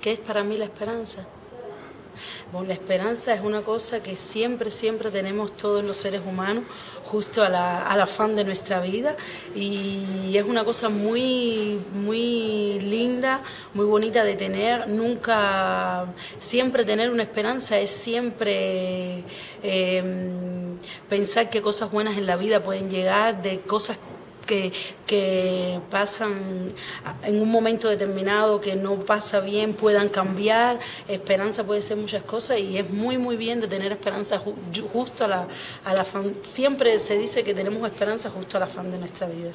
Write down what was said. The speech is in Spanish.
¿Qué es para mí la esperanza? Bueno, la esperanza es una cosa que siempre, siempre tenemos todos los seres humanos, justo al afán de nuestra vida, y es una cosa muy, muy linda, muy bonita de tener. Nunca, siempre tener una esperanza es siempre em, pensar que cosas buenas en la vida pueden llegar, de cosas que, pasan en un momento determinado, que no pasa bien, puedan cambiar. Esperanza puede ser muchas cosas y es muy, muy bien de tener esperanza justo a la, a la Siempre se dice que tenemos esperanza justo a la fan de nuestra vida.